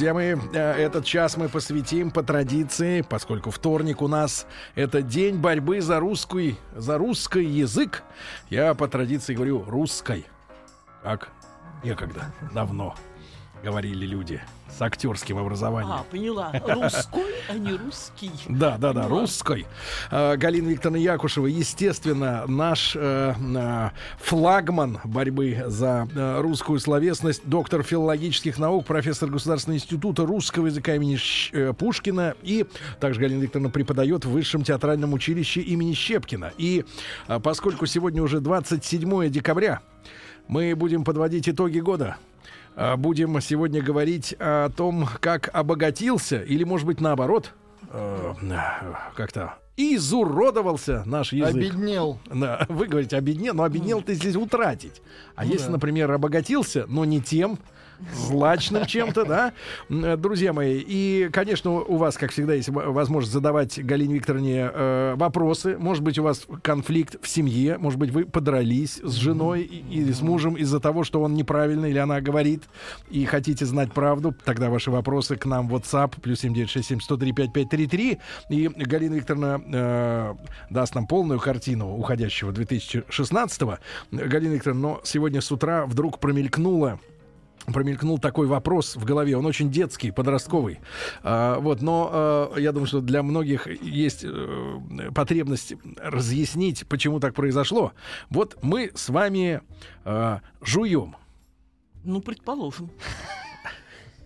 Друзья мои, э, этот час мы посвятим по традиции, поскольку вторник у нас это день борьбы за русский, за русский язык. Я по традиции говорю русской. Как некогда, давно говорили люди с актерским образованием. А, поняла. Русской, а не русский. Да, да, да, русской. А, Галина Викторовна Якушева, естественно, наш э, э, флагман борьбы за э, русскую словесность, доктор филологических наук, профессор Государственного института русского языка имени Пушкина и также Галина Викторовна преподает в Высшем театральном училище имени Щепкина. И поскольку сегодня уже 27 декабря, мы будем подводить итоги года. А, Будем сегодня говорить о том, как обогатился, или, может быть, наоборот, э, как-то изуродовался наш язык. Обеднел. Да, вы говорите обеднел, но обеднел ты здесь утратить. А если, например, обогатился, но не тем, злачным чем-то, да, друзья мои. И, конечно, у вас, как всегда, есть возможность задавать Галине Викторовне э, вопросы. Может быть, у вас конфликт в семье, может быть, вы подрались с женой и- или с мужем из-за того, что он неправильно или она говорит, и хотите знать правду, тогда ваши вопросы к нам в WhatsApp, плюс 7967 103 5533, и Галина Викторовна э, даст нам полную картину уходящего 2016-го. Галина Викторовна, но сегодня с утра вдруг промелькнуло промелькнул такой вопрос в голове. Он очень детский, подростковый. А, вот, но э, я думаю, что для многих есть э, потребность разъяснить, почему так произошло. Вот мы с вами э, жуем. Ну, предположим.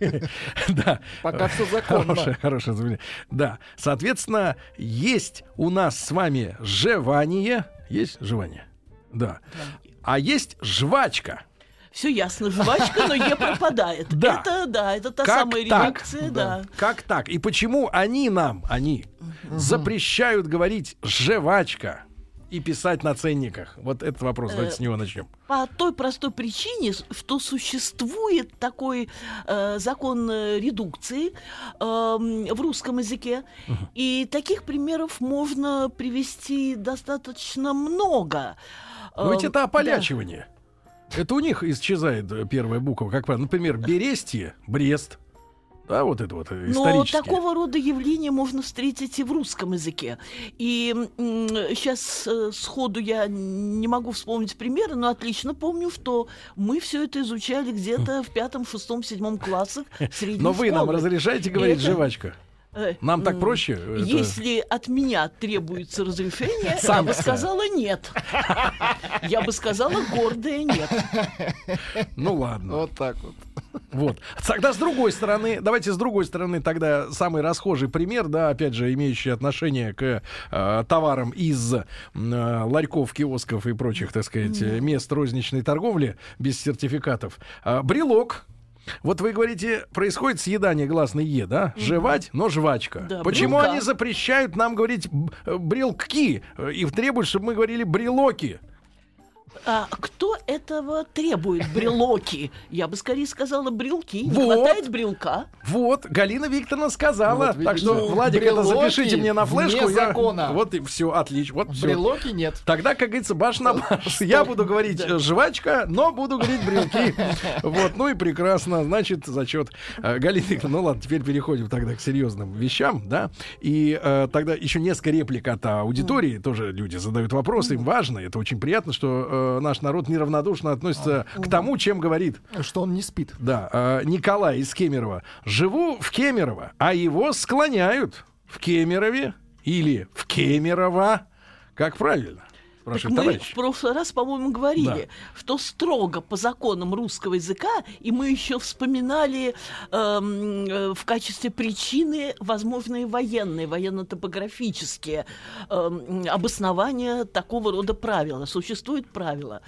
да. Пока все законно. Хорошее, хорошее заявление. Да. Соответственно, есть у нас с вами жевание. Есть жевание? Да. А есть жвачка. Все ясно, жвачка, но Е пропадает. Да. Это, да, это та Как самая так? редукция, да. Как так? И почему они нам, они, запрещают говорить «жвачка» и писать на ценниках? Вот этот вопрос, давайте с него начнем. По той простой причине, что существует такой э, закон э, редукции эм, в русском языке, и таких примеров можно привести достаточно много. Но ведь Эм, это да. ополячивание. Это у них исчезает э, первая буква, как правило. Например, Берестье, Брест. Да, вот это вот э, Но такого рода явления можно встретить и в русском языке. И сейчас сходу я не могу вспомнить примеры, но отлично помню, что мы все это изучали где-то в пятом, шестом, седьмом классах средней Но вы нам школы. разрешаете И говорить это, «жвачка»? Э, Нам так проще? Это- Если от меня требуется разрешение, я Санкция. бы сказала нет. Я бы сказала гордое нет. Ну ладно. Вот так вот. Вот. Тогда с другой стороны, давайте с другой стороны тогда самый расхожий пример, да, опять же, имеющий отношение к э, товарам из э, ларьков, киосков и прочих, так сказать, э, мест розничной торговли без сертификатов. А, брелок. Вот вы говорите, происходит съедание гласной Е, да? Жевать, но жвачка. Да, Почему брелка. они запрещают нам говорить э, брелки э, и требуют, чтобы мы говорили брелоки? А кто этого требует? Брелоки. Я бы скорее сказала брелки. Не Вот. хватает брелка. Вот, Галина Викторовна сказала. Вот так что, Владик, это запишите мне на флешку. вне я- закона. Вот и все, отлично. Вот. Брелоки нет. Тогда, как говорится, баш на баш. Я буду говорить э, жвачка, но буду говорить брелки. Вот, ну и прекрасно. Значит, зачет. Э, Галина Викторовна, ну ладно, теперь переходим тогда к серьезным вещам, да. И э, тогда еще несколько реплик от аудитории. Тоже люди задают вопросы, им важно. Это очень приятно, что э, наш народ неравнодушно относится к тому, чем говорит Что он не спит. да, э, Николай из Кемерово. Живу в Кемерово, а его склоняют в Кемерове или в Кемерово. Как правильно? Так спрашивает мы в прошлый раз, по-моему, говорили, что строго по законам русского языка, и мы еще вспоминали эм, э, в качестве причины возможные военные, военно-топографические эм, обоснования такого рода правила. Существует правило.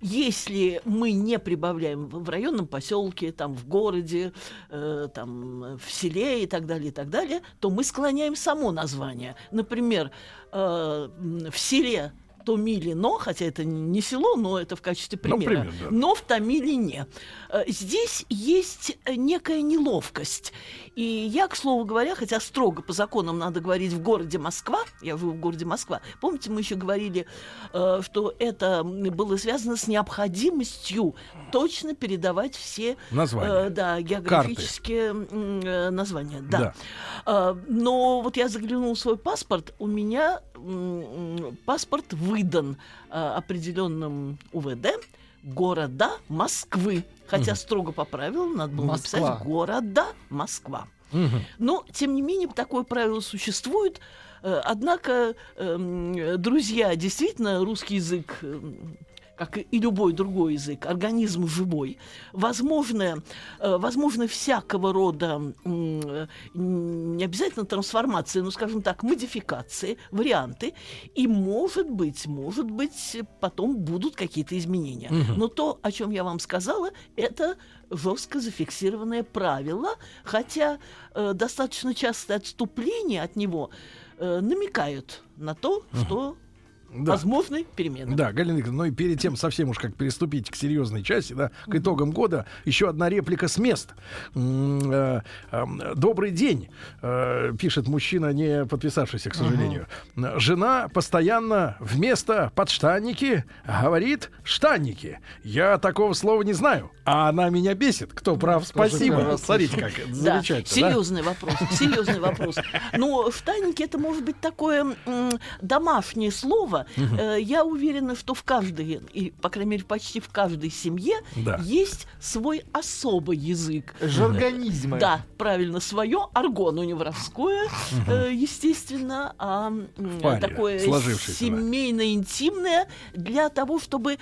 Если мы не прибавляем в районном поселке, там в городе, э, там в селе и так далее, и так далее, то мы склоняем само название. Например, э, в селе Томилино, хотя это не село, но это в качестве Ну, примера, пример, да. но в Томилине. Э, Здесь есть э, некая неловкость. И я, к слову говоря, хотя строго по законам надо говорить в городе Москва, я живу в городе Москва, помните, мы еще говорили, э, что это было связано с необходимостью точно передавать все Названия. э, да, географические м, э, названия. Да. Да. Но вот я заглянула в свой паспорт, у меня паспорт выдан определенным УВД города Москвы. Хотя строго по правилам надо было Москва. написать города Москва. Мгм. Но, тем не менее, такое правило существует. Э, Однако, эм, друзья, действительно, русский язык, эм, как и любой другой язык, организм живой. Возможно, э, возможно всякого рода, э, не обязательно трансформации, но, скажем так, модификации, варианты. И, может быть, может быть, потом будут какие-то изменения. Но то, о чем я вам сказала, это жестко зафиксированное правило, хотя э, достаточно частые отступления от него э, намекают на то, что Да. возможны перемены. Да, Галина Викторовна, ну и перед тем совсем уж как переступить к серьезной части, да, к итогам года, еще одна реплика с мест. Э, э, Добрый день, э, пишет мужчина, не подписавшийся, к сожалению. Жена постоянно вместо подштанники говорит штанники. Я такого слова не знаю, а она меня бесит. Кто прав, спасибо. раз Смотрите, как это Да, замечательно. да? серьезный вопрос, серьезный вопрос. Но штанники это может быть такое домашнее слово. Э, Я уверена, что в каждой, и, по крайней мере, почти в каждой семье Да. есть свой особый язык. Жаргонизмы. Да, правильно, свое арго, но не воровское, э, естественно, а такое да. семейно-интимное для того, чтобы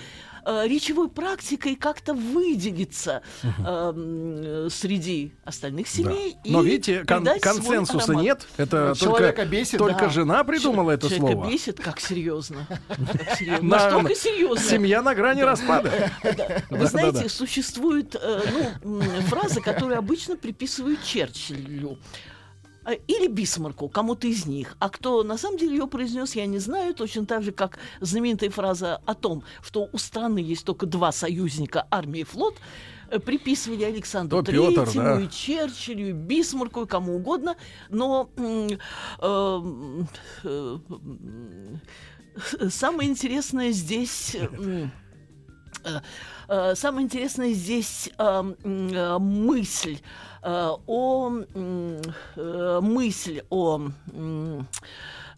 э, речевой практикой как-то выделиться э, среди остальных Да. семей. Но и видите, кон- консенсуса нет. Это Человека только, бесит, только да. жена придумала это Человека слово. бесит, как серьезно. Как серьезно. На- Настолько на- серьезно. Семья на грани распада. Вы Да, знаете, да, да. существует э, ну, фраза, которую обычно приписывают Черчиллю. Э, Или Бисмарку, кому-то из них. А кто на самом деле ее произнес, я не знаю. Точно так же, как знаменитая фраза о том, что у страны есть только два союзника армия и флот, э, приписывали Александру То Третьему, да. и Черчиллю, и Бисмарку, и кому угодно. Но э, э, самое интересное здесь... э, э, Самое интересное здесь э, э, мысль о м, э, мысль о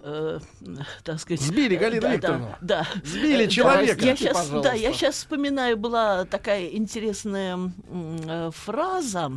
э, так сказать, Сбили Галину да, да, Викторовну. Да, Сбили Э, да, человека. Я сейчас, да, Пожалуйста. я сейчас вспоминаю, была такая интересная э, фраза,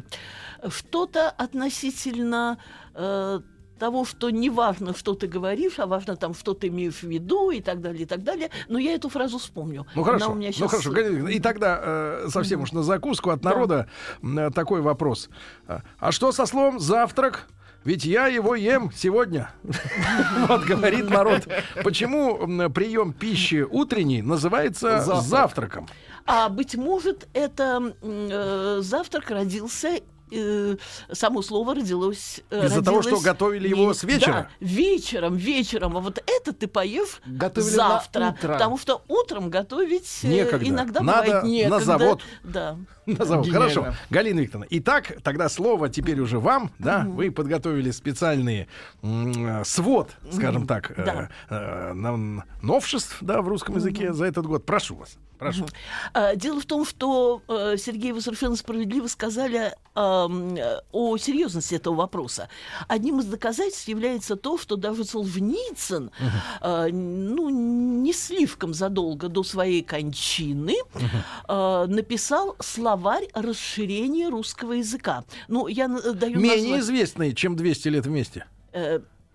что-то относительно э, того, что не важно, что ты говоришь, а важно там, что ты имеешь в виду и так далее, и так далее. Но я эту фразу вспомню. Ну Она хорошо, у меня ну щас- хорошо. И тогда э, совсем уж на закуску от народа м, э, такой вопрос. А а что со словом завтрак? Ведь я его ем сегодня. Вот говорит народ. Почему прием пищи утренний называется Завтрак. завтраком? А быть может, это э, завтрак родился э, само слово родилось... э, Из-за того, что родилось готовили его не- с вечера? Да, вечером, вечером. А вот это ты поешь Готовили на завтра. утро. Потому что утром готовить э, Некогда. иногда Надо бывает на некогда. завод. Да. Назову. Гениально. Хорошо. Галина Викторовна. Итак, тогда слово теперь уже вам, да? Вы подготовили специальный м, э, свод, скажем так, э, Да. э, нам- новшеств, да, в русском языке за этот год. Прошу вас. Прошу. А, Дело в том, что, э, Сергей, совершенно справедливо сказали э, о серьезности этого вопроса. Одним из доказательств является то, что даже Солженицын, э, ну, не слишком задолго до своей кончины, э, написал словарь расширения русского языка. Ну, я даю Менее назвать- известный, чем 200 лет вместе.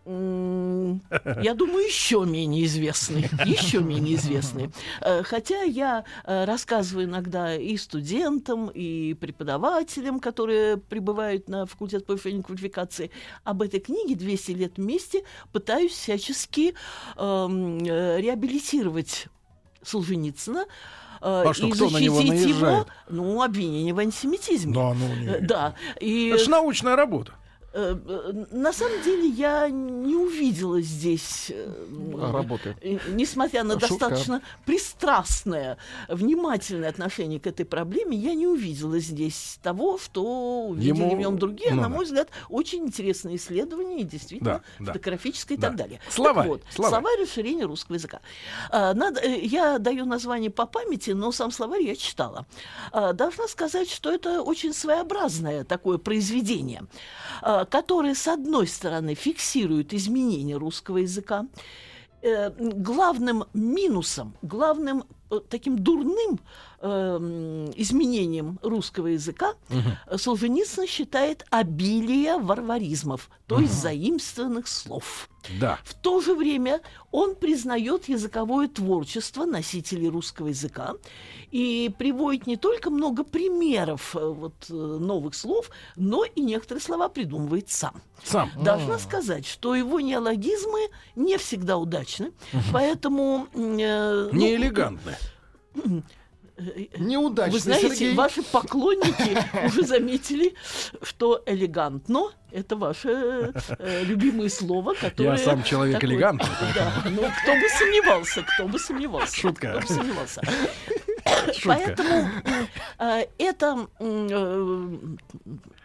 Я думаю, еще менее известны. Еще менее известны. Э, Хотя я э, рассказываю иногда и студентам, и преподавателям, которые прибывают на факультет повышения квалификации, об этой книге «200 лет вместе» пытаюсь всячески эм, э, реабилитировать Солженицына. А что, и кто на него защитить его, наезжает? ну, обвинение в антисемитизме. Да, ну, не- Да. И Это же научная работа. Э, На самом деле я не увидела здесь, э, Работы. э, несмотря на Шутка. достаточно пристрастное, внимательное отношение к этой проблеме, я не увидела здесь того, что увидели Ему- в нем другие, ну на да. мой взгляд, очень интересные исследования и действительно Да, да. фотографическое и Да. так далее. Словарь, Так вот, словарь. словарь расширения русского языка. А, надо, э, я даю название по памяти, но сам словарь я читала. А, должна сказать, что это очень своеобразное такое произведение, которое, с одной стороны, фиксирует изменения русского языка, э, главным минусом, главным э, таким дурным э, м, изменением русского языка э, Солженицын считает обилие варваризмов, то есть заимствованных слов. Да. В то же время он признает языковое творчество носителей русского языка и приводит не только много примеров э, вот, э, новых слов, но и некоторые слова придумывает сам. Сам. Должна сказать, что его неологизмы не всегда удачны, поэтому... м, э, ну, Не элегантно. Неудачный Вы знаете, Сергей. ваши поклонники уже заметили, что элегантно это ваше э, любимое слово, которое... Я сам человек такое- элегантный. Да, ну кто бы сомневался, кто бы сомневался. Шутка. Кто бы сомневался. Шутка. Поэтому э, это, э,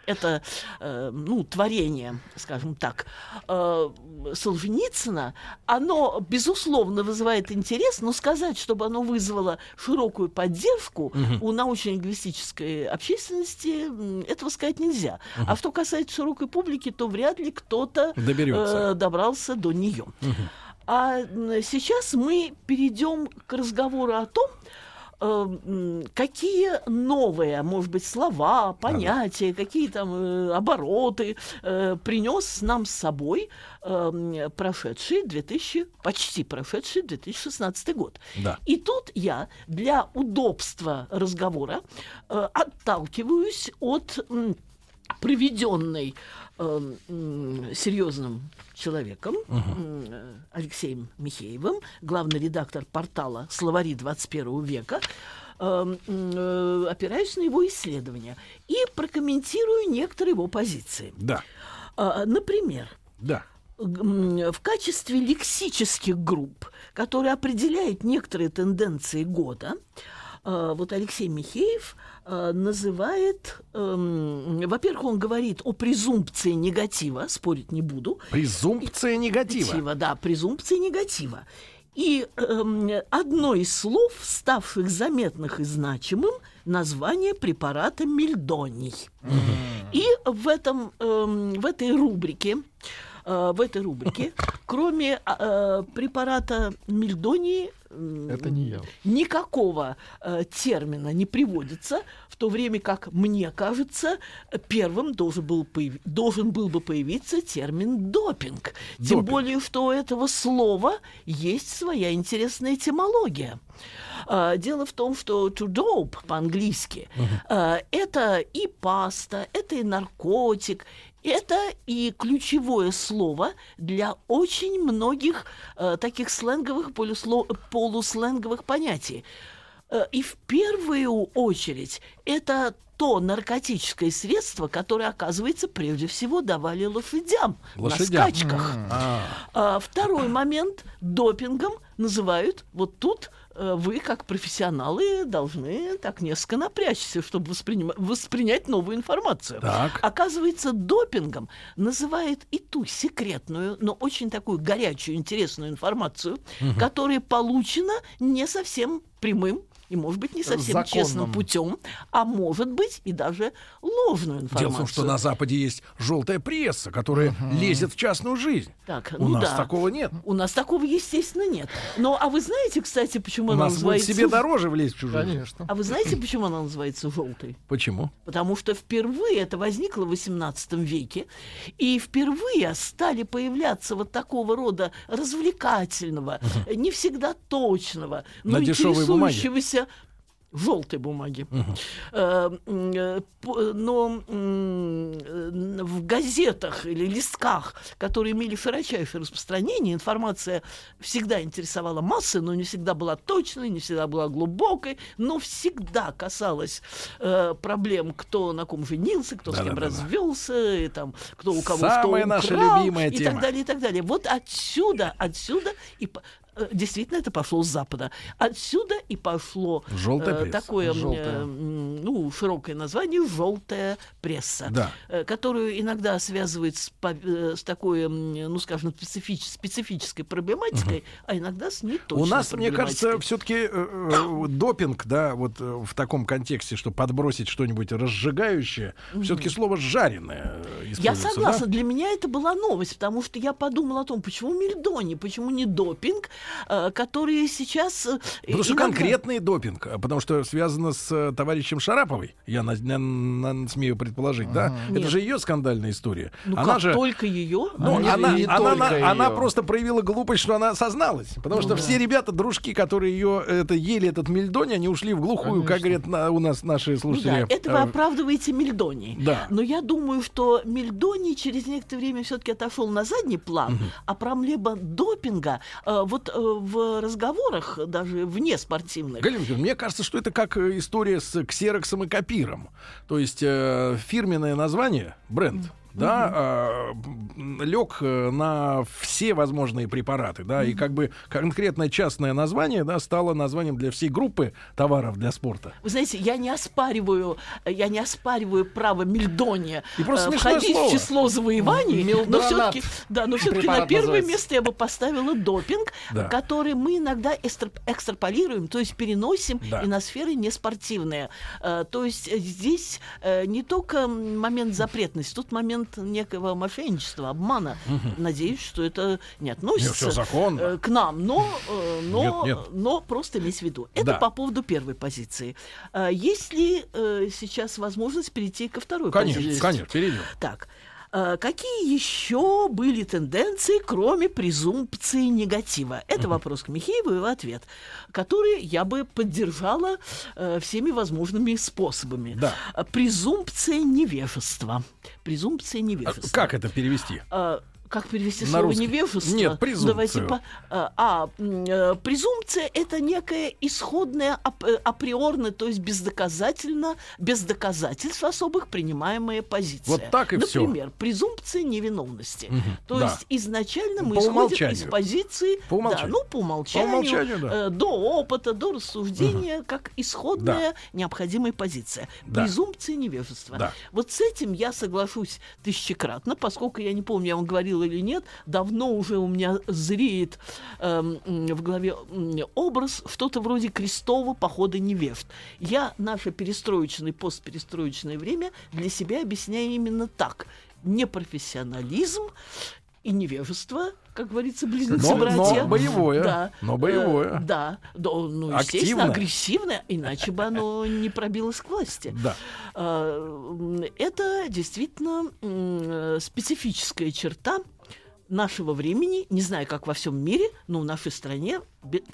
это э, ну, творение, скажем так, Солженицына, оно, безусловно, вызывает интерес, но сказать, чтобы оно вызвало широкую поддержку у научно-лингвистической общественности, этого сказать нельзя. А что касается широкой публики, то вряд ли кто-то добрался до нее. А сейчас мы перейдем к разговору о том, какие новые, может быть, слова, понятия, какие там э, обороты э, принес нам с собой э, прошедший 2000, почти прошедший 2016 год. Да. И тут я для удобства разговора э, отталкиваюсь от м, проведенной э, м, серьезным человеком э, Алексеем Михеевым, главный редактор портала «Словари 21 века», э, м, э, опираюсь на его исследования и прокомментирую некоторые его позиции. Да. А, Например, Да. в качестве лексических групп, которые определяют некоторые тенденции года, э, вот Алексей Михеев называет, эм, во-первых, он говорит о презумпции негатива, спорить не буду, Презумпция негатива. негатива, да, презумпции негатива. И эм, одно из слов, ставших заметных и значимым, название препарата мельдоний. И в, этом, эм, в этой рубрике, э, в этой рубрике, кроме э, препарата мельдонии, Это не я. никакого э, термина не приводится, в то время как, мне кажется, первым должен был, появи- должен был бы появиться термин допинг. Тем Допинг. более, что у этого слова есть своя интересная этимология. А, Дело в том, что to dope по-английски а, это и паста, это и наркотик, это и ключевое слово для очень многих э, таких сленговых, полюсло- полусленговых понятий. Э, И в первую очередь это то наркотическое средство, которое, оказывается, прежде всего давали лошадям, Лошадям. на скачках. А, А второй момент допингом называют вот тут вы, как профессионалы, должны так несколько напрячься, чтобы воспринима- воспринять новую информацию. Так. Оказывается, допингом называют и ту секретную, но очень такую горячую, интересную информацию, которая получена не совсем прямым и, может быть, не совсем Законным. честным путем, а может быть и даже ложную информацию. Дело в том, что на Западе есть желтая пресса, которая лезет в частную жизнь. Так, У ну нас да. такого нет. У нас такого, естественно, нет. Но, а вы знаете, кстати, почему она называется... себе дороже влезть в чужую. Конечно. А вы знаете, почему она называется желтой? Почему? Потому что впервые это возникло в XVIII веке, и впервые стали появляться вот такого рода развлекательного, не всегда точного, но На дешевой желтой бумаги. По- Но в газетах или листках, которые имели широчайшее распространение, информация всегда интересовала массы, но не всегда была точной, не всегда была глубокой, но всегда касалась проблем, кто на ком женился, кто с кем Да-да-да-да. развелся, и там, кто у кого Самая что наша украл, любимая и тема. так далее, и так далее. Вот отсюда, отсюда и действительно это пошло с Запада. Отсюда и пошло э, такое э, ну, широкое название желтая пресса, Да. э, которую иногда связывают с, по- э, с такой, ну, скажем, специфич- специфической проблематикой, а иногда с неточной У нас, мне кажется, все-таки допинг, да, вот э, в таком контексте, что подбросить что-нибудь разжигающее, все-таки слово жареное э, Я согласна, да? для меня это была новость, потому что я подумала о том, почему мельдони, почему не допинг, э, которые сейчас... э, Потому что иногда- конкретный допинг, а потому что связано с э, товарищем Шараповой, я на- на- на- смею предположить, да? Это Нет. же ее скандальная история. Ну она как, же... только ее? Ну, Не- она, не она, только она- она её. просто проявила глупость, что она созналась. Потому что все ребята, дружки, которые ее это, ели этот мельдони, они ушли в глухую, как говорят на- у нас наши Ну слушатели. да, это вы Э, оправдываете Мельдони. Да. Но я думаю, что Мельдони через некоторое время все-таки отошел на задний план, а проблема допинга э, вот э, в разговорах, даже вне спортивных, Галина мне кажется, что это как э, история с ксероксом и копиром. То есть э, фирменное название, бренд, да, лег на все возможные препараты, да, и как бы конкретное частное название, да, стало названием для всей группы товаров для спорта. Вы знаете, я не оспариваю, я не оспариваю право Мельдония И просто э, входить слово. в число завоеваний, но Милдронат все-таки, да, но все-таки на первое называется. место я бы поставила допинг, Да. который мы иногда экстраполируем, то есть переносим Да. и на сферы неспортивные. Э, То есть э, здесь э, не только момент запретности, тут момент некого мошенничества, обмана. Надеюсь, что это не относится законно. э, к нам, но, э, но, Нет, нет. но просто иметь в виду. Это Да. по поводу первой позиции. А Есть ли э, сейчас возможность перейти ко второй Конечно, позиции? конечно, перейдем. Так, какие еще были тенденции, кроме презумпции негатива? Это вопрос к Михееву и его ответ, который я бы поддержала э, всеми возможными способами. Да. А, Презумпция невежества. Презумпция А невежества. Как это перевести? Как перевести На слово русский. невежество? Нет, презумпцию. Давайте по- а, а, э, презумпция это некая исходная ап- э, априорно, то есть бездоказательно, без доказательств особых принимаемая позиция. Вот так и всё. Например, презумпция невиновности. То да. есть изначально мы По исходим из позиции, По да, умолчанию. ну по умолчанию, По умолчанию, да. э, до опыта, до рассуждения, как исходная необходимая позиция. Да. Презумпция невежества. Да. Вот с этим я соглашусь тысячекратно, поскольку я не помню, я вам говорила или нет, давно уже у меня зреет м, в голове образ что-то вроде крестового похода невежд. Я наше перестроечное, постперестроечное время для себя объясняю именно так. Непрофессионализм и невежество, как говорится, Но, близнецы-братья. но боевое. Да. Но боевое. Э, да, да, ну, естественно, Активно. агрессивное, иначе бы оно не пробилось к власти. Да. М, Это действительно э, специфическая черта нашего времени, не знаю, как во всем мире, но в нашей стране,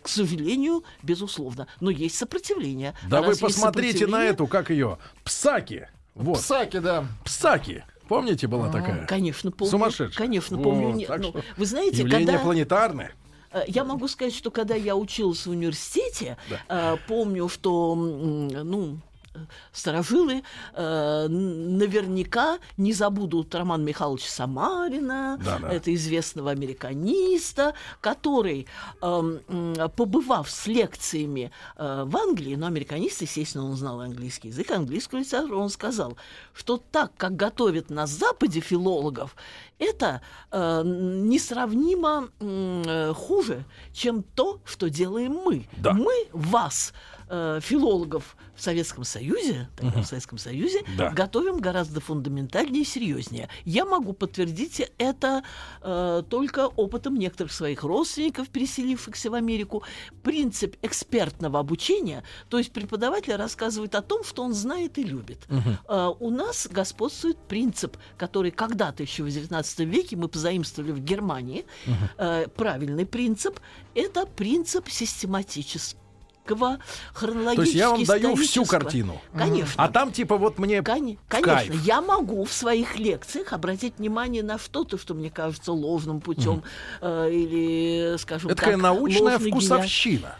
к сожалению, безусловно. Но есть сопротивление. Да А вы посмотрите на эту, как ее, Псаки. Вот, Псаки, да. Псаки. Помните, была такая? Конечно, помню. Сумасшедшая. Конечно, Вот, помню. Не- так ну, что вы знаете, Явление когда... планетарное. Э, Я могу сказать, что когда я училась в университете, э, помню, что ну старожилы э, наверняка не забудут Романа Михайловича Самарина, Да-да. это известного американиста, который, м, побывав с лекциями э, в Англии, но американист, естественно, он знал английский язык, английскую литературу, он сказал, что так, как готовят на Западе филологов, это э, несравнимо э, хуже, чем то, что делаем мы. Да. Мы вас, э, филологов в Советском Союзе, тогда в Советском Союзе, Да. готовим гораздо фундаментальнее и серьезнее. Я могу подтвердить это э, только опытом некоторых своих родственников, переселившихся в Америку. Принцип экспертного обучения, то есть преподаватель рассказывает о том, что он знает и любит. Э, у нас господствует принцип, который когда-то еще в XIX веке мы позаимствовали в Германии. Э, правильный принцип – это принцип систематического хронологического То есть я вам даю всю исторического. картину. Конечно. А там типа вот мне в Конечно, кайф. я могу в своих лекциях обратить внимание на что-то, что мне кажется ложным путем э, или, скажем Это такая так, научная вкусовщина.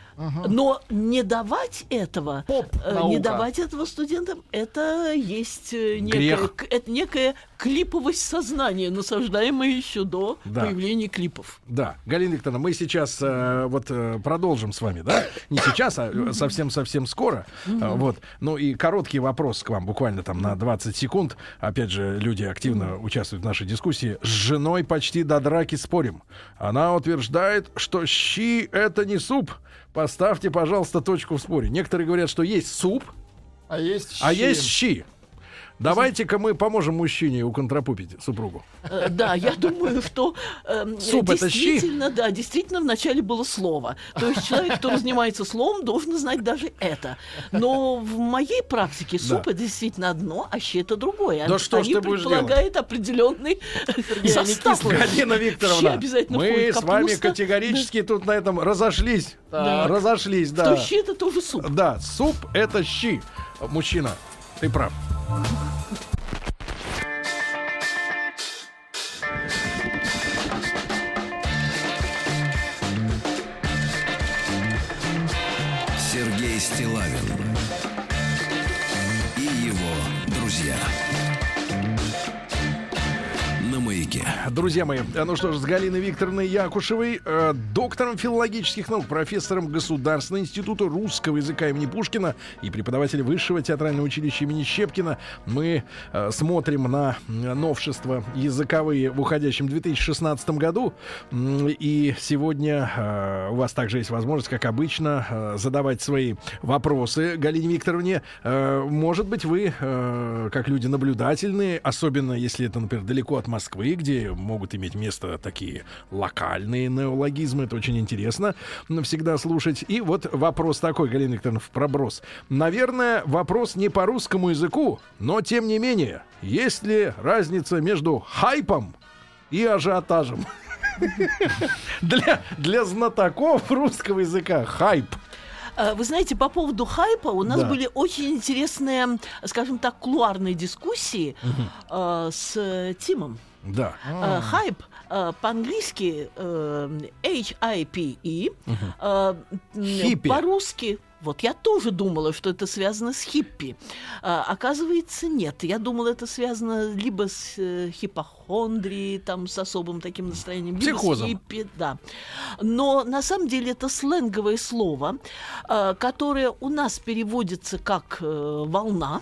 Но не давать этого, э, не давать этого студентам, это есть э, Грех. к- это некая клиповость сознания, насаждаемая еще до Да. появления клипов. Да, Галина Викторовна, мы сейчас э, вот э, продолжим с вами, да? Не сейчас, а э, совсем-совсем скоро. А, вот. Ну и короткий вопрос к вам, буквально там на 20 секунд. Опять же, люди активно участвуют в нашей дискуссии. С женой почти до драки спорим. Она утверждает, что щи — это не суп. Поставьте, пожалуйста, точку в споре. Некоторые говорят, что есть суп, А есть а щи. есть щи. Давайте-ка мы поможем мужчине уконтрапупить супругу. Э, Да, я думаю, что эм, Суп действительно, да, действительно вначале было слово. То есть человек, кто занимается словом, должен знать даже это. Но в моей практике суп это действительно одно, а щи это другое. Да Они- что ж ты будешь предполагают определенный состав. Галина Викторовна, обязательно мы с вами категорически тут на этом разошлись. Разошлись, Да. да. Что щи это тоже суп. Да, суп это щи. Мужчина, ты прав. Сергей Стилавин Маяке. Друзья мои, э, ну что ж, с Галиной Викторовной Якушевой, э, доктором филологических наук, профессором Государственного института русского языка имени Пушкина и преподавателем Высшего театрального училища имени Щепкина, мы э, смотрим на э, новшества языковые в уходящем 2016 году. И сегодня э, у вас также есть возможность, как обычно, э, задавать свои вопросы Галине Викторовне. Э, Может быть, вы, э, как люди наблюдательные, особенно если это, например, далеко от Москвы, где могут иметь место такие локальные неологизмы, это очень интересно всегда слушать. И вот вопрос такой, Галина Викторовна, в проброс. Наверное, вопрос не по русскому языку, но тем не менее, есть ли разница между хайпом и ажиотажем? Для, для знатоков русского языка хайп. Э, Вы знаете, по поводу хайпа у нас Да. были очень интересные, скажем так, кулуарные дискуссии э, с Тимом. Да. Э, Хайп э, по-английски э, H-I-P-E, м, Хиппи. по-русски. Вот я тоже думала, что это связано с хиппи. А, оказывается, нет. Я думала, это связано либо с э, хипохондрией, там, с особым таким настроением, либо Психозом. с хиппи, да. Но на самом деле это сленговое слово, э, которое у нас переводится как э, волна.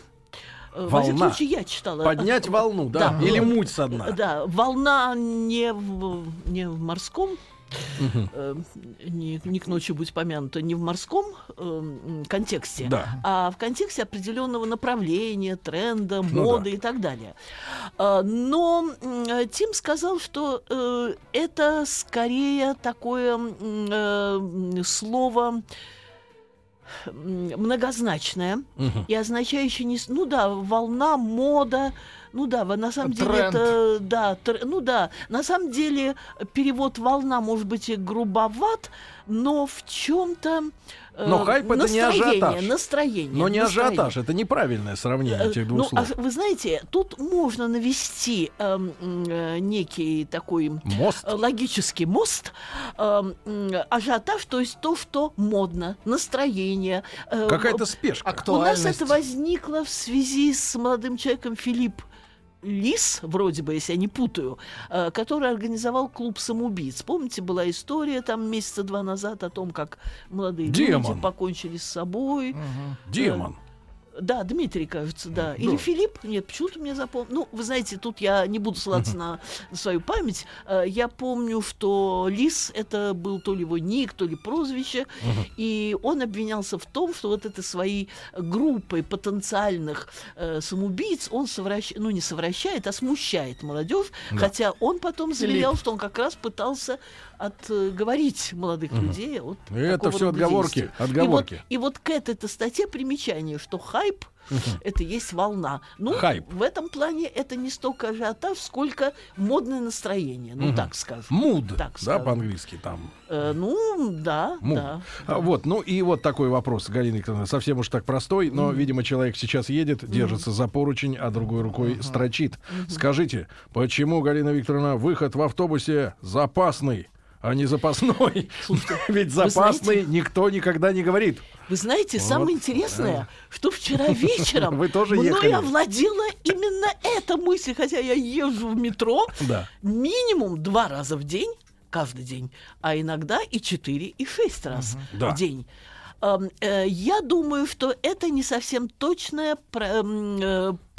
Э, Во всяком случае, я читала. Поднять волну, да? Да. Или муть со дна. Да, волна не в, не в морском, э, не, не к ночи будь помянута, не в морском э, контексте, Да. а в контексте определенного направления, тренда, Ну моды и так далее. А, Но э, Тим сказал, что э, это скорее такое э, слово м, многозначное Мгм. и означающее не ну да волна мода ну да на самом деле Тренд. это да тр- ну да на самом деле перевод волна может быть и грубоват но в чем-то Но хайп это не ажиотаж. настроение Но не настроение. ажиотаж, это неправильное сравнение Э, этих ну, двух слов. а вы знаете, тут можно навести м, э, некий такой Мост. э, логический мост, эм, м, ажиотаж, то есть то, что модно, настроение. э, Какая-то спешка. у нас это возникло в связи с молодым человеком Филипп Лис, вроде бы, если я не путаю, э, который организовал клуб самоубийц. Помните, была история там месяца два назад о том, как молодые Демон. люди покончили с собой. Мгм. Демон. Да, Дмитрий, кажется, да. Или Филипп? Нет, почему-то мне запомнил. Ну, вы знаете, тут я не буду ссылаться на, свою память. Э, Я помню, что Лис это был то ли его ник, то ли прозвище, и он обвинялся в том, что вот это своей группой потенциальных э, самоубийц он совращает, ну не совращает, а смущает молодежь, хотя он потом заявлял, что он как раз пытался отговорить молодых людей от Это рода отговорки, отговорки. И вот, и вот к этой статье примечание, что хайп это есть волна. Ну, Хайп. в этом плане это не столько ажиотаж, сколько модное настроение. Ну, так скажем. Муд, Так да, скажем. по-английски там. Э, ну, да, Муд. да. А, Вот, ну и вот такой вопрос, Галина Викторовна, совсем уж так простой, но, видимо, человек сейчас едет, держится за поручень, а другой рукой строчит. Скажите, почему, Галина Викторовна, выход в автобусе запасный, а не запасной? Ведь запасный никто никогда не говорит. Вы знаете, самое интересное, что вчера вечером Вы тоже мной ехали? овладела именно эта мысль, хотя я езжу в метро Да. минимум два раза в день, каждый день, а иногда и четыре, и шесть раз Да. в день. Эм, э, Я думаю, что это не совсем точное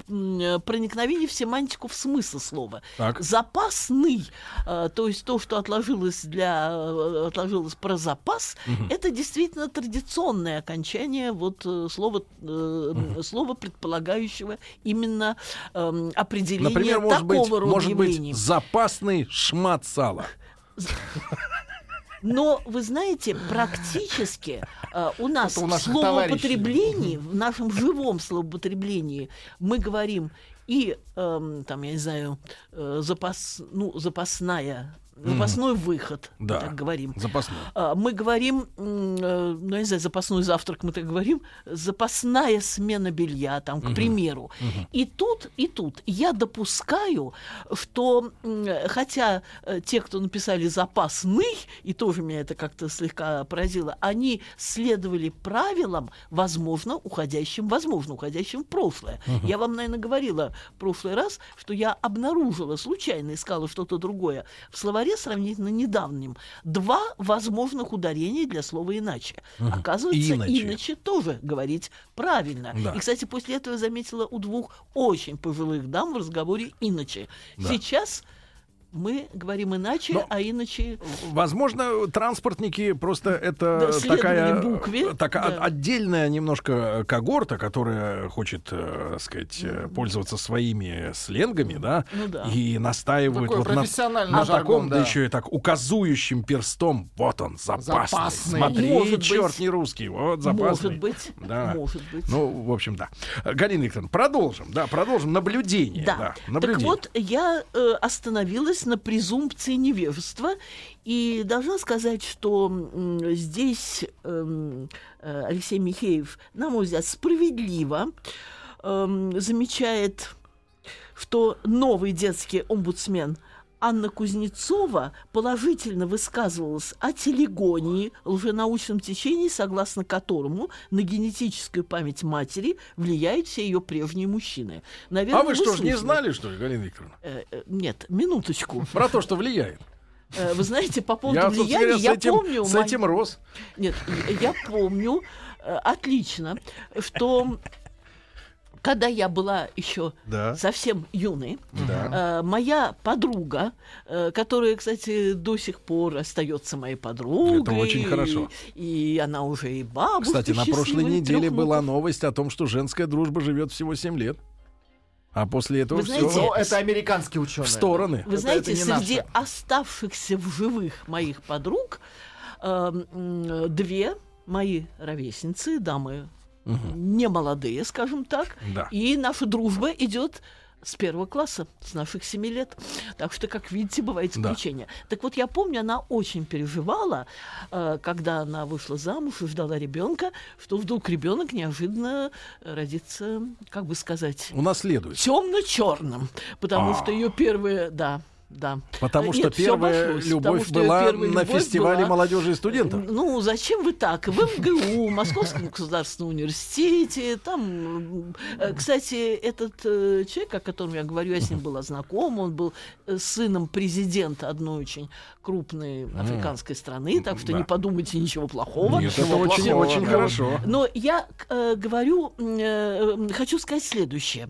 проникновение в семантику в смысл слова. Так. Запасный, э, то есть то, что отложилось для э, отложилось про запас, это действительно традиционное окончание вот э, слова э, м, слова предполагающего именно эм, определение Например, может быть, такого рода может быть, явлений. запасный шмат сала. Но вы знаете, практически э, у нас Это у в словоупотреблении, в нашем живом словоупотреблении мы говорим и эм, там, я не знаю, э, запас, ну, запасная, запасной выход, мы Да. так говорим. Запасной. А, Мы говорим, э, ну, я не знаю, запасной завтрак мы так говорим, запасная смена белья, там, к примеру. И тут, и тут я допускаю, что, хотя э, те, кто написали запасный, и тоже меня это как-то слегка поразило, они следовали правилам, возможно, уходящим, возможно, уходящим в прошлое. Я вам, наверное, говорила в прошлый раз, что я обнаружила, случайно искала что-то другое в словаре сравнительно недавнем. Два возможных ударения для слова «иначе». Оказывается, Иначе. «иначе» тоже говорить правильно. Да. И, кстати, после этого я заметила у двух очень пожилых дам в разговоре «иначе». Да. Сейчас мы говорим иначе, Но- а иначе... Возможно, транспортники просто это Да, такая, букве, такая да. отдельная немножко когорта, которая хочет, э, сказать, э, пользоваться своими сленгами, да, Ну да. и настаивают вот на, профессиональный на жаргон, таком, да. да. еще и так указующим перстом. Вот он, запасный. Запасный. Смотри, Может быть. черт не русский, вот запасный. Может быть, Да. может быть. Ну, в общем, да. Галина Викторовна, продолжим, да, продолжим наблюдение. Да. Да, Так наблюдение. вот, я э, остановилась на презумпции невежества и должна сказать, что здесь эм, э, Алексей Михеев, на мой взгляд, справедливо эм, замечает, что новый детский омбудсмен Анна Кузнецова положительно высказывалась о телегонии, лженаучном течении, согласно которому на генетическую память матери влияют все ее прежние мужчины. Наверное, а вы что ж не знали, что ли, Галина Викторовна? Э, э, Нет, минуточку. Про то, что влияет. Э, Вы знаете, по поводу Я, влияния, я этим, помню... с этим рос. Нет, я помню э, отлично, что когда я была еще Да. совсем юной, Да. э, моя подруга, э, которая, кстати, до сих пор остается моей подругой. Это очень хорошо. И она уже и бабушка Кстати, на прошлой неделе трёх была новость о том, что женская дружба живет всего 7 лет. А после этого Вы все знаете, Но это американские ученые. в стороны. Вы Это- знаете, это среди наше. оставшихся в живых моих подруг э, две мои ровесницы, дамы не молодые, скажем так, Да. и наша дружба идет с первого класса, с наших семи лет. Так что, как видите, бывают Да. исключения. Так вот, я помню, она очень переживала, э, когда она вышла замуж и ждала ребенка, что вдруг ребенок неожиданно родится, как бы сказать, Унаследует. темно-черным, потому А. что ее первые, да, да. Потому Э, что нет, первая обошлось, любовь потому была первая на любовь фестивале была- молодежи и студентов. Ну, зачем вы так? В МГУ, Московском государственном университете, там, э, кстати, этот э, человек, о котором я говорю, я с ним была знакома, он был сыном президента одной очень крупной африканской страны, так что Да. не подумайте ничего плохого. Нет, это очень, очень хорошо. Но я э, говорю, э, хочу сказать следующее.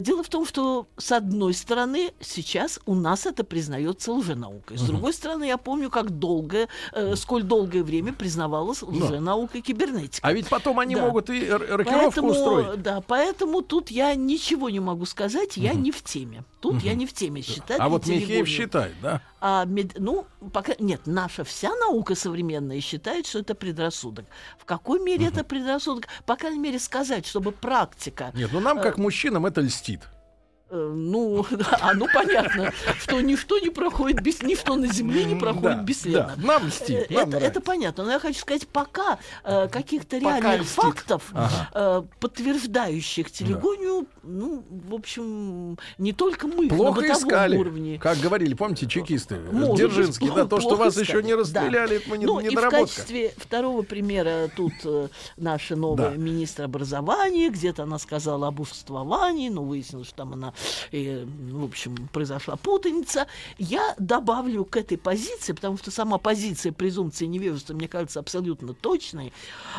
Дело в том, что с одной стороны сейчас у нас это признается лженаукой. С другой стороны, я помню, как долго, э, сколь долгое время признавалась лженаукой кибернетика. А ведь потом они Да. могут и рокировку Поэтому, устроить. да, поэтому тут я ничего не могу сказать, я не в теме. Тут я не в теме. Считать А вот Михеев считает, да? а мед- ну, пока нет, наша вся наука современная считает, что это предрассудок. В какой мере это предрассудок? По крайней мере, сказать, чтобы практика. Нет, ну нам, как мужчинам, это льстит. Э, ну, а ну понятно, что ничто не проходит без, ничто на земле не проходит Да, бесследно. да, нам льстит, Э, нам это, нравится. это понятно, но я хочу сказать, пока э, каких-то реальных льстит. фактов, Ага. э, подтверждающих телегонию, ну, в общем, не только мы на Плохо бытовом искали. уровне. Как говорили, помните, чекисты, Может Дзержинский, быть, да, то, что вас еще искали. не расстреляли, это мы не, Ну, и в недоработка. качестве второго примера тут э, наша новая Да. министр образования, где-то она сказала об уществовании, но выяснилось, что там она, э, в общем, произошла путаница. Я добавлю к этой позиции, потому что сама позиция презумпции невежества, мне кажется, абсолютно точной,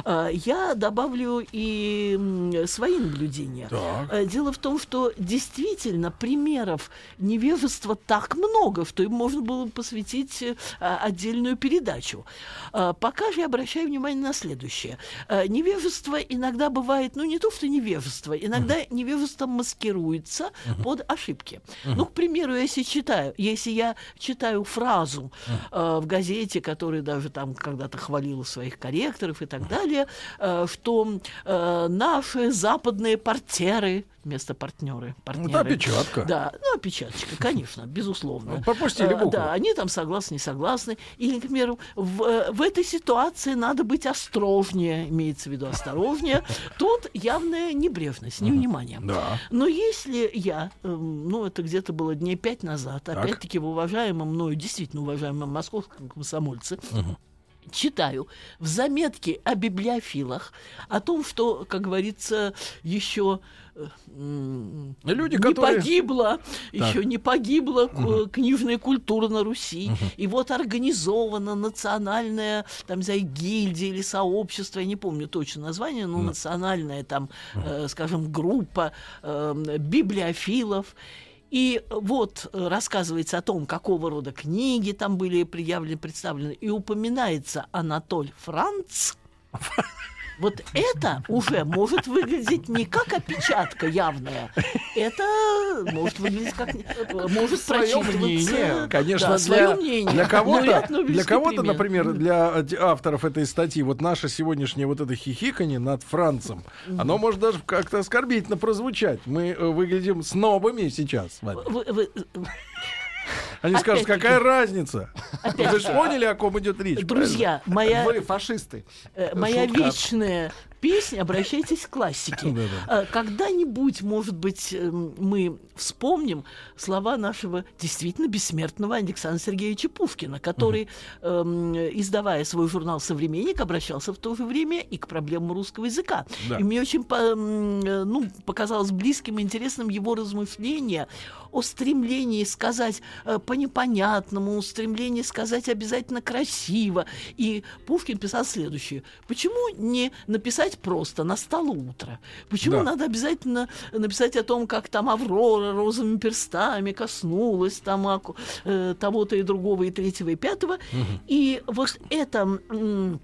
э, я добавлю и свои наблюдения. Так. Э, Дело в том, что действительно примеров невежества так много, что им можно было бы посвятить э, а, отдельную передачу. А, Пока же я обращаю внимание на следующее. Невежество иногда бывает, ну не то, что невежество, иногда невежество маскируется под ошибки. Ну, к примеру, если читаю, если я читаю фразу э, в газете, которая даже там когда-то хвалила своих корректоров и так далее, э, что э, наши западные портеры вместо партнеры, партнеры. Это опечатка. Да, ну, опечаточка, конечно, безусловно. Ну, пропустили Э, букву. Да, они там согласны, не согласны. Или, например, в, э, в этой ситуации надо быть осторожнее, имеется в виду осторожнее. Тут явная небрежность, невнимание. Да. Но если я, эм, ну, это где-то было дней пять назад, опять-таки в уважаемом мною, действительно уважаемом московском комсомольце, читаю в заметке о библиофилах, о том, что, как говорится, еще э, Люди, не которые- погибла, еще не погибла ку- книжная культура на Руси. И вот организована национальная, там, не знаю, гильдия или сообщество, я не помню точно название, но национальная там, э, скажем, группа э, библиофилов. И вот э, рассказывается о том, какого рода книги там были предъявлены, представлены, и упоминается Анатоль Франц. Вот это уже может выглядеть не как опечатка явная, это может выглядеть как может прочитываться. мнение. Конечно, да, для, свое мнение. для кого-то, Лауреат для кого-то, например, для э, авторов этой статьи, вот наше сегодняшнее вот это хихиканье над Францем, оно может даже как-то оскорбительно прозвучать. Мы э, выглядим снобами сейчас. Вы- вы- Они скажут, какая разница? Вы же поняли, о ком идет речь? Друзья, моя, Вы фашисты. э, моя Шутка. вечная песня, обращайтесь к классике. Э, Когда-нибудь, может быть, эм, мы вспомним слова нашего действительно бессмертного Александра Сергеевича Пушкина, который, эм, издавая свой журнал «Современник», обращался в то же время и к проблемам русского языка. И мне очень по- м, э, ну, показалось близким и интересным его размышление о стремлении сказать э, по непонятному, стремлении сказать обязательно красиво. И Пушкин писал следующее. Почему не написать просто «настало утро»? Почему Да. надо обязательно написать о том, как там Аврора розовыми перстами коснулась там э, того-то и другого, и третьего, и пятого? И вот это... м,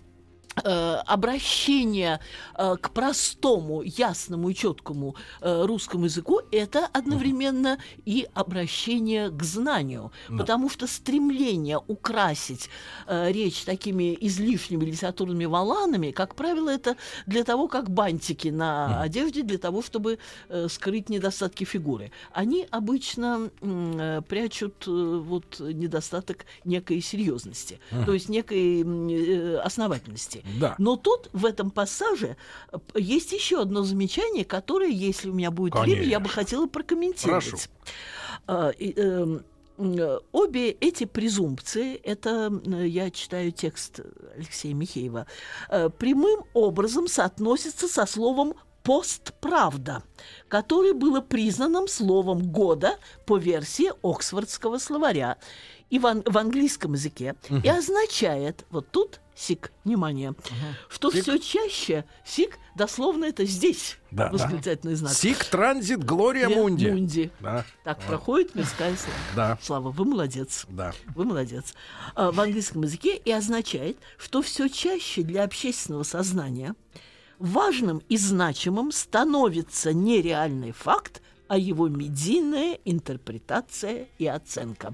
обращение э, к простому, ясному и четкому э, русскому языку это одновременно и обращение к знанию, потому что стремление украсить э, речь такими излишними литературными валанами, как правило, это для того, как бантики на одежде, для того, чтобы э, скрыть недостатки фигуры. Они обычно э, прячут э, вот недостаток некой серьезности, то есть некой э, основательности. Да. Но тут, в этом пассаже, э, есть еще одно замечание, которое, если у меня будет время, я бы Конечно. хотела прокомментировать. Прошу. А, эм, м, обе эти презумпции, это м, я читаю текст Алексея Михеева, э, прямым образом соотносятся со словом постправда, которое было признанным словом года по версии Оксфордского словаря и в, ан- в английском языке и означает вот тут сик внимание, что все чаще сик дословно это здесь Да, да. восклицательный знак. Сик транзит Глория Мунди. Мунди. Да, Так проходит мирская слава. Да. Слава, вы молодец. да. Вы молодец. А, В английском языке и означает, что все чаще для общественного сознания важным и значимым становится не реальный факт, а его медийная интерпретация и оценка.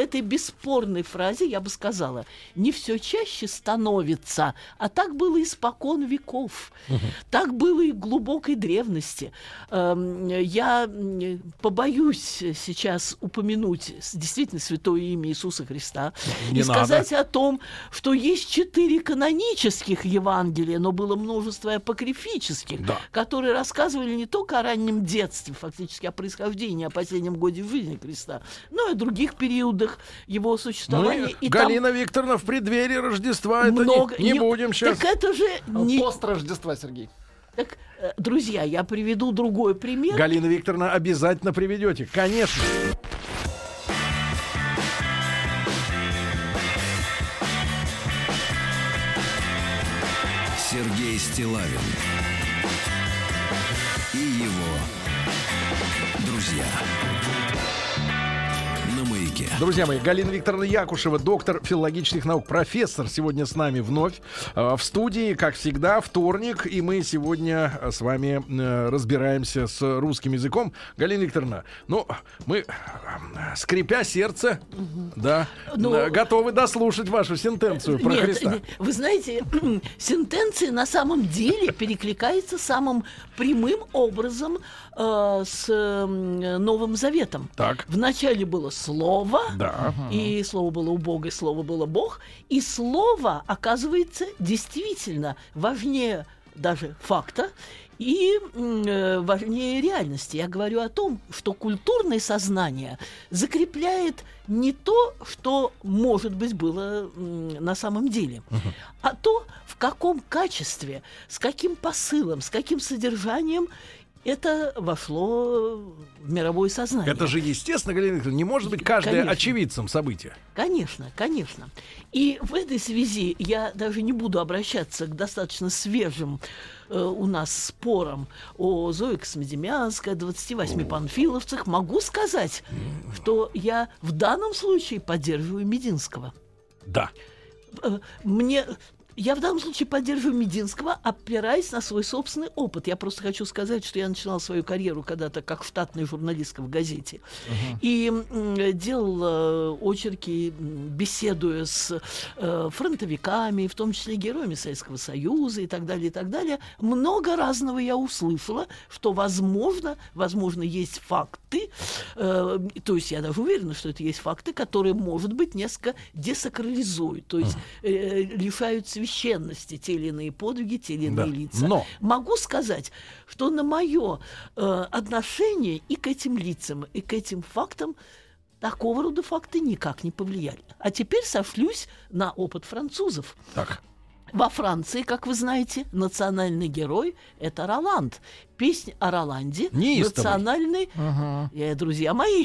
Этой бесспорной фразе я бы сказала, не все чаще становится, а так было испокон веков, так было и глубокой древности. Эм, Я побоюсь сейчас упомянуть действительно святое имя Иисуса Христа Не и надо. сказать о том, что есть четыре канонических Евангелия, но было множество апокрифических, Да. которые рассказывали не только о раннем детстве, фактически о происхождении, о последнем годе жизни Христа, но и о других периодах его существования. Мы, и там Галина Викторовна, в преддверии Рождества это много... не, не будем сейчас. Так это же не... Пост Рождества, Сергей. Так, э, друзья, я приведу другой пример. Галина Викторовна, обязательно приведете. Конечно. Сергей Стилавин Друзья мои, Галина Викторовна Якушева, доктор филологических наук, профессор, сегодня с нами вновь э, в студии, как всегда, вторник, и мы сегодня э, с вами э, разбираемся с русским языком. Галина Викторовна, ну, мы, э, скрипя сердце, да, Ну, э, готовы дослушать вашу сентенцию про Нет, Христа. не- вы знаете, сентенция на самом деле перекликается самым прямым образом э, с э, Новым Заветом. Так. Вначале было слово, Да. и слово было у Бога, и слово было Бог, и слово, оказывается, действительно важнее даже факта и э, важнее реальности. Я говорю о том, что культурное сознание закрепляет не то, что, может быть, было м, на самом деле, а то, в каком качестве, с каким посылом, с каким содержанием это вошло в мировое сознание. Это же естественно, Галина Викторовна, не может быть каждый Конечно. очевидцем события. Конечно, конечно. И в этой связи я даже не буду обращаться к достаточно свежим э, у нас спорам о Зое Космодемьянской, о 28 панфиловцах. Могу сказать, что я в данном случае поддерживаю Мединского. Да. Э, Мне... Я в данном случае поддерживаю Мединского, опираясь на свой собственный опыт. Я просто хочу сказать, что я начинала свою карьеру когда-то как штатная журналистка в газете. И м, делала очерки, м, беседуя с э, фронтовиками, в том числе героями Советского Союза и так далее, и так далее. Много разного я услышала, что, возможно, возможно, есть факты, э, то есть я даже уверена, что это есть факты, которые, может быть, несколько десакрализуют, то есть э, лишают священности те или иные подвиги, те или иные Да. лица. Но. Могу сказать, что на мое э, отношение и к этим лицам, и к этим фактам такого рода факты никак не повлияли. А теперь сошлюсь на опыт французов. Так. Во Франции, как вы знаете, национальный герой – это Роланд. Песня о Роланде. Неистовый. Национальный, э, друзья мои,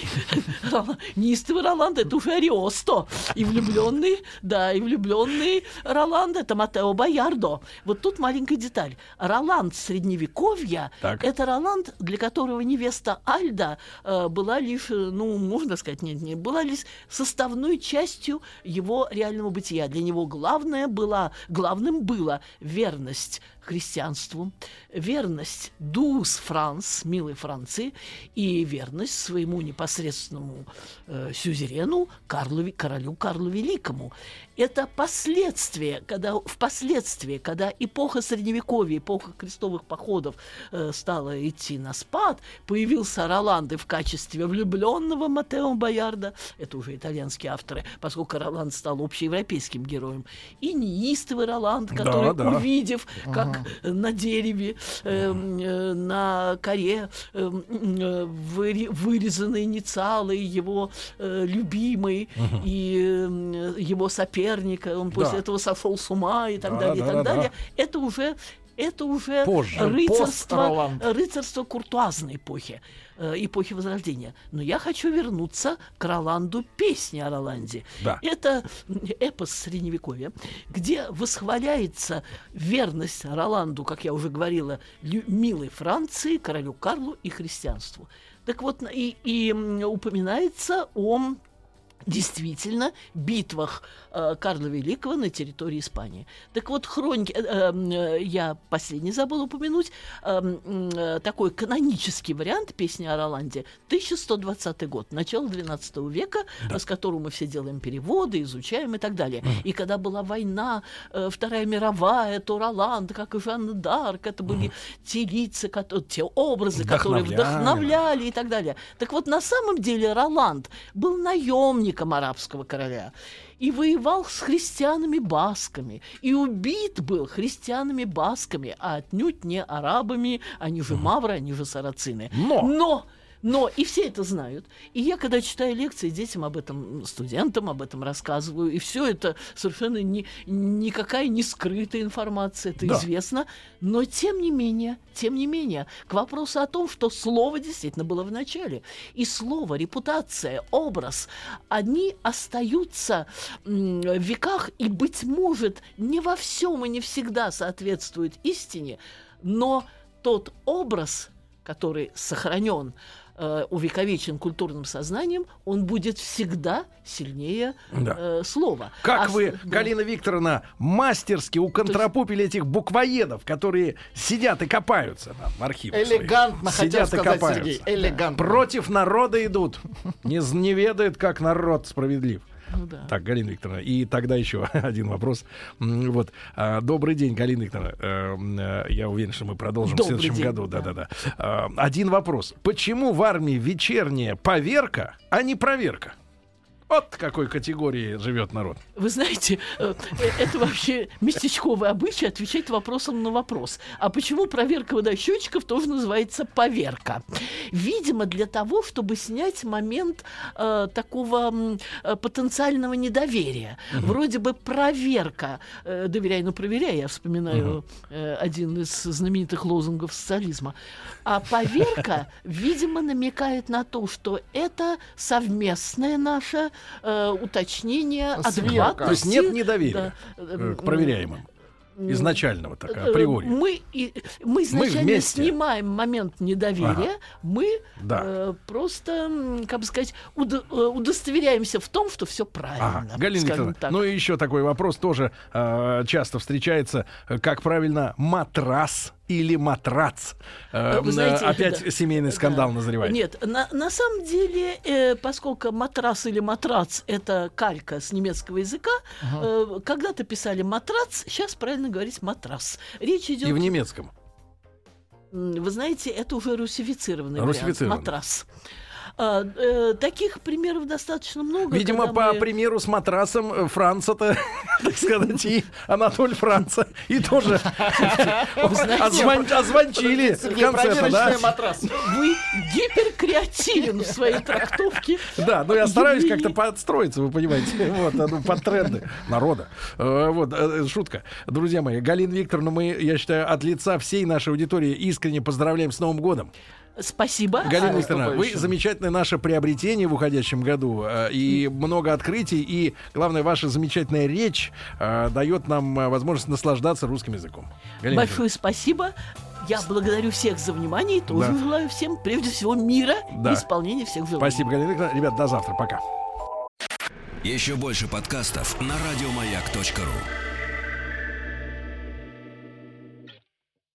неистовый Роланд – это уже Ариосто. И влюбленный, да, и влюбленный Роланд – это Матео Боярдо. Вот тут маленькая деталь. Роланд средневековья Так. – это Роланд, для которого невеста Альда э, была лишь, э, ну, можно сказать, нет, не была лишь составной частью его реального бытия. Для него главное была, главным было верность христианству, верность Дус Франс, милой Франции, и верность своему непосредственному э, сюзерену Карлу, королю Карлу Великому. Это последствия, когда впоследствии, когда эпоха Средневековья, эпоха крестовых походов э, стала идти на спад, появился Роланд и в качестве влюбленного Матео Боярда, это уже итальянские авторы, поскольку Роланд стал общеевропейским героем, и неистовый Роланд, который, да. увидев, как на дереве, э, э, на коре э, э, выре- вырезаны инициалы его э, любимой и э, его соперника, он после Да. этого сошел с ума и так Да, далее, и да, так да, далее. Это уже это уже Позже. рыцарство, рыцарство куртуазной эпохи, э, эпохи Возрождения. Но я хочу вернуться к Роланду песни о Роланде. Да. Это эпос Средневековья, где восхваляется верность Роланду, как я уже говорила, милой Франции, королю Карлу и христианству. Так вот, и, и, упоминается о действительно битвах э, Карла Великого на территории Испании. Так вот, хроники, э, э, я последний забыл упомянуть, э, э, такой канонический вариант песни о Роланде, 1120 год, начало 12 века, э, с которого мы все делаем переводы, изучаем и так далее. И когда была война, э, Вторая мировая, то Роланд, как и Жанна Дарк, это были те лица, кото- те образы, которые Вдохновляли. вдохновляли и так далее. Так вот, на самом деле Роланд был наемником арабского короля и воевал с христианами-басками, и убит был христианами-басками, а отнюдь не арабами, они же мавры, они же сарацины. Но! Но! Но и все это знают. И я, когда читаю лекции детям об этом, студентам об этом рассказываю, и все это совершенно не, никакая не скрытая информация, это Да. известно. Но тем не менее, тем не менее, к вопросу о том, что слово действительно было в начале. И слово, репутация, образ, они остаются в веках и, быть может, не во всем и не всегда соответствуют истине, но тот образ, который сохранен, э, увековечен культурным сознанием, он будет всегда сильнее Да. э, слова. Как А вы, да. Галина Викторовна, мастерски уконтропупили этих буквоедов, которые сидят и копаются там в архивах. своих. Элегантно хотел Сидят и сказать, копаются. Сергей. Элегантно. Против народа идут. Не, не ведают, как народ справедлив. Ну да. Так, Галина Викторовна, и тогда еще один вопрос. Вот, а, добрый день, Галина Викторовна. Э, э, Я уверен, что мы продолжим Добрый в следующем день, году. да. Да-да-да. А, Один вопрос. Почему в армии вечерняя поверка, а не проверка? Вот какой категории живет народ. Вы знаете, э, э, это вообще местечковый обычай отвечать вопросом на вопрос. А почему проверка водосчетчиков тоже называется поверка? Видимо, для того, чтобы снять момент э, такого э, потенциального недоверия. Вроде бы проверка. Э, доверяй, но проверяй. Я вспоминаю э, один из знаменитых лозунгов социализма. А поверка, видимо, намекает на то, что это совместное наше э, уточнение Сверка. адекватности. То есть нет недоверия Да. э, к проверяемым. Изначального так, Э, априори. Мы, и, мы изначально вместе. снимаем момент недоверия, мы Да. э, просто, как бы сказать, удо- э, удостоверяемся в том, что все правильно. Ага. Галина Викторовна, так. ну и еще такой вопрос тоже э, часто встречается. Как правильно матрас или матрац? Э, Э, знаете, э, опять да. семейный скандал Да. назревает. Нет, на, на самом деле, э, поскольку матрас или матрац это калька с немецкого языка, э, когда-то писали матрац, сейчас правильно говорить матрас. Речь идет И в немецком. Вы знаете, это уже русифицированный Русифицированный. вариант. Матрас. А, э, таких примеров достаточно много. Видимо, по мы- примеру с матрасом э, Франца-то, так сказать, и Анатоль Франца, и тоже озвон- озвончили в конце да? Вы гиперкреативен в своей трактовке. Да, но я стараюсь как-то подстроиться, вы понимаете, вот, ну, под тренды народа. Э, Вот, шутка. Друзья мои, Галина Викторовна, мы, я считаю, от лица всей нашей аудитории искренне поздравляем с Новым годом. Спасибо. Галина А, Викторовна, вы замечательное наше приобретение в уходящем году. э, И много открытий. И, главное, ваша замечательная речь э, дает нам э, возможность наслаждаться русским языком. Галина Большое спасибо. Я благодарю всех за внимание и тоже Да. желаю всем, прежде всего, мира Да. и исполнения всех желаний. Спасибо, Галина Викторовна. Ребят, до завтра. Пока. Еще больше подкастов на радиомаяк.ру.